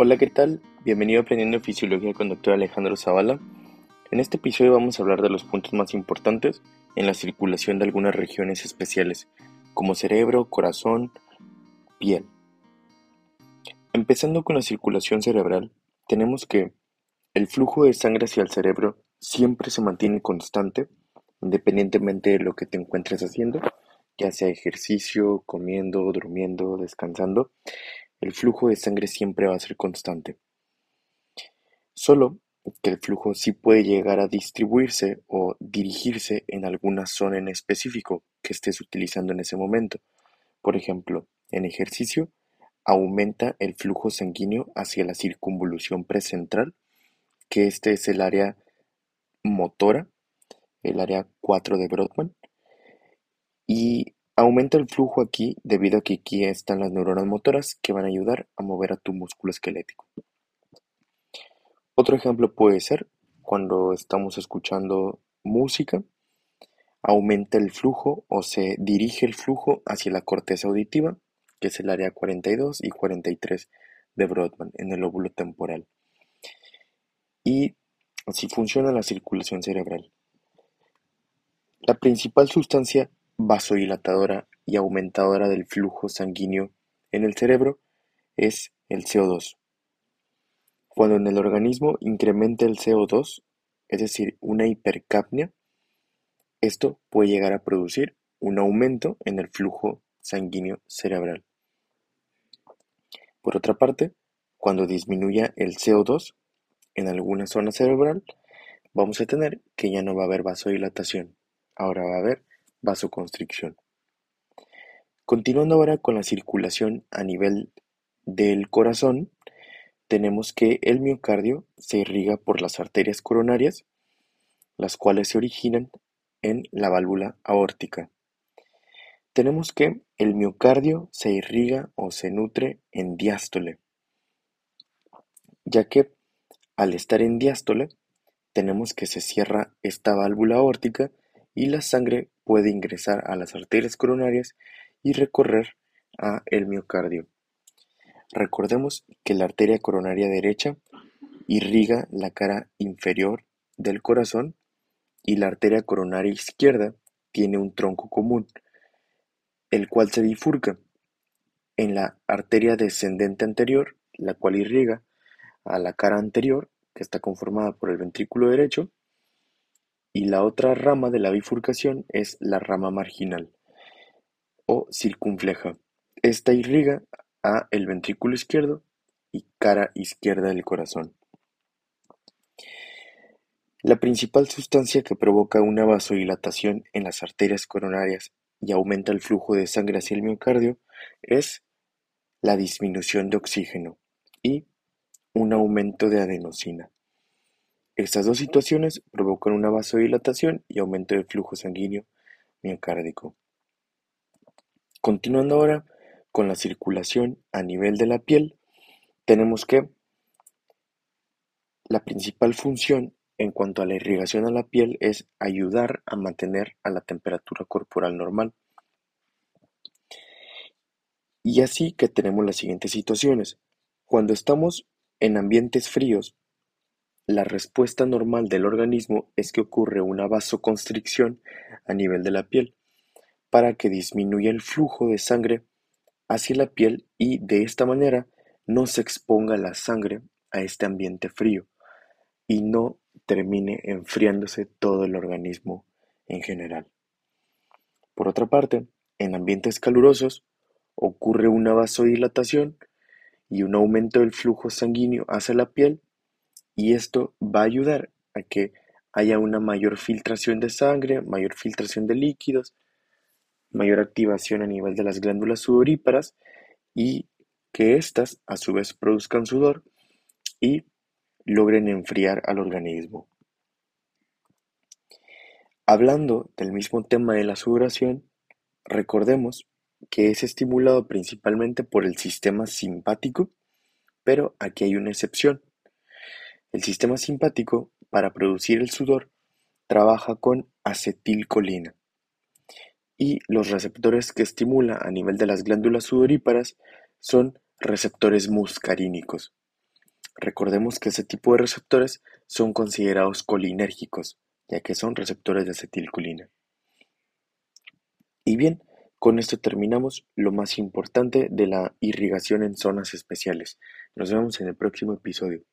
Hola, ¿qué tal? Bienvenido a Aprendiendo Fisiología con Dr. Alejandro Zavala. En este episodio vamos a hablar de los puntos más importantes en la circulación de algunas regiones especiales, como cerebro, corazón, piel. Empezando con la circulación cerebral, tenemos que el flujo de sangre hacia el cerebro siempre se mantiene constante, independientemente de lo que te encuentres haciendo, ya sea ejercicio, comiendo, durmiendo, descansando, el flujo de sangre siempre va a ser constante. Solo que el flujo sí puede llegar a distribuirse o dirigirse en alguna zona en específico que estés utilizando en ese momento. Por ejemplo, en ejercicio, aumenta el flujo sanguíneo hacia la circunvolución precentral, que este es el área motora, el área 4 de Brodmann, y aumenta el flujo aquí debido a que aquí están las neuronas motoras que van a ayudar a mover a tu músculo esquelético. Otro ejemplo puede ser cuando estamos escuchando música, aumenta el flujo o se dirige el flujo hacia la corteza auditiva, que es el área 42 y 43 de Brodmann en el lóbulo temporal. Y así funciona la circulación cerebral. La principal sustancia vasodilatadora y aumentadora del flujo sanguíneo en el cerebro es el CO2. Cuando en el organismo incrementa el CO2, es decir, una hipercapnia, esto puede llegar a producir un aumento en el flujo sanguíneo cerebral. Por otra parte, cuando disminuya el CO2 en alguna zona cerebral, vamos a tener que ya no va a haber vasodilatación, ahora va a haber vasoconstricción. Continuando ahora con la circulación a nivel del corazón, tenemos que el miocardio se irriga por las arterias coronarias, las cuales se originan en la válvula aórtica. Tenemos que el miocardio se irriga o se nutre en diástole, ya que al estar en diástole tenemos que se cierra esta válvula aórtica y la sangre puede ingresar a las arterias coronarias y recorrer a el miocardio. Recordemos que la arteria coronaria derecha irriga la cara inferior del corazón y la arteria coronaria izquierda tiene un tronco común, el cual se bifurca en la arteria descendente anterior, la cual irriga a la cara anterior, que está conformada por el ventrículo derecho, y la otra rama de la bifurcación es la rama marginal o circunfleja. Esta irriga a el ventrículo izquierdo y cara izquierda del corazón. La principal sustancia que provoca una vasodilatación en las arterias coronarias y aumenta el flujo de sangre hacia el miocardio es la disminución de oxígeno y un aumento de adenosina. Estas dos situaciones provocan una vasodilatación y aumento del flujo sanguíneo miocárdico. Continuando ahora con la circulación a nivel de la piel, tenemos que la principal función en cuanto a la irrigación a la piel es ayudar a mantener a la temperatura corporal normal. Y así que tenemos las siguientes situaciones. Cuando estamos en ambientes fríos, la respuesta normal del organismo es que ocurre una vasoconstricción a nivel de la piel, para que disminuya el flujo de sangre hacia la piel y de esta manera no se exponga la sangre a este ambiente frío y no termine enfriándose todo el organismo en general. Por otra parte, en ambientes calurosos ocurre una vasodilatación y un aumento del flujo sanguíneo hacia la piel y esto va a ayudar a que haya una mayor filtración de sangre, mayor filtración de líquidos, mayor activación a nivel de las glándulas sudoríparas y que éstas a su vez produzcan sudor y logren enfriar al organismo. Hablando del mismo tema de la sudoración, recordemos que es estimulado principalmente por el sistema simpático, pero aquí hay una excepción. El sistema simpático, para producir el sudor, trabaja con acetilcolina, y los receptores que estimula a nivel de las glándulas sudoríparas son receptores muscarínicos. Recordemos que ese tipo de receptores son considerados colinérgicos, ya que son receptores de acetilcolina. Y bien, con esto terminamos lo más importante de la irrigación en zonas especiales. Nos vemos en el próximo episodio.